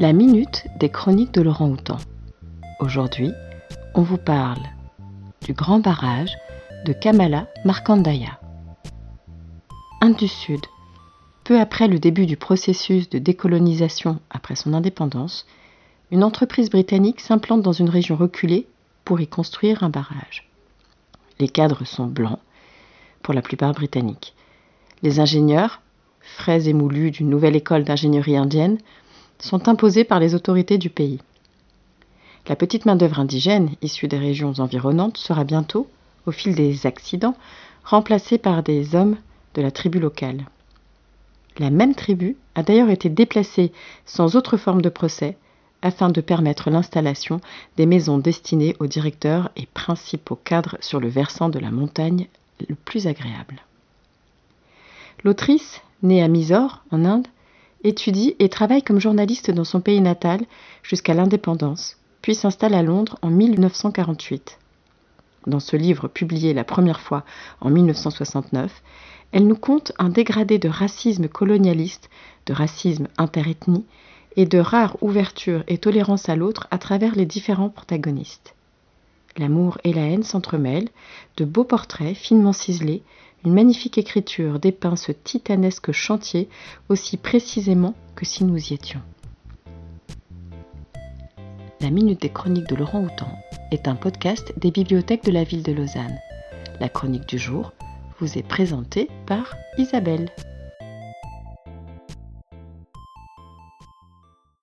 La minute des chroniques de Laurent Houtan. Aujourd'hui, on vous parle du grand barrage de Kamala Markandaya. Inde du Sud. Peu après le début du processus de décolonisation après son indépendance, une entreprise britannique s'implante dans une région reculée pour y construire un barrage. Les cadres sont blancs, pour la plupart britanniques. Les ingénieurs, frais et moulus d'une nouvelle école d'ingénierie indienne, sont imposés par les autorités du pays. La petite main-d'œuvre indigène, issue des régions environnantes, sera bientôt, au fil des accidents, remplacée par des hommes de la tribu locale. La même tribu a d'ailleurs été déplacée sans autre forme de procès afin de permettre l'installation des maisons destinées aux directeurs et principaux cadres sur le versant de la montagne le plus agréable. L'autrice, née à Mysore, en Inde, étudie et travaille comme journaliste dans son pays natal jusqu'à l'indépendance, puis s'installe à Londres en 1948. Dans ce livre publié la première fois en 1969, elle nous conte un dégradé de racisme colonialiste, de racisme interethnie et de rare ouverture et tolérance à l'autre à travers les différents protagonistes. L'amour et la haine s'entremêlent, de beaux portraits finement ciselés, une magnifique écriture dépeint ce titanesque chantier aussi précisément que si nous y étions. La Minute des Chroniques de Laurent Houtan est un podcast des bibliothèques de la ville de Lausanne. La chronique du jour vous est présentée par Isabelle.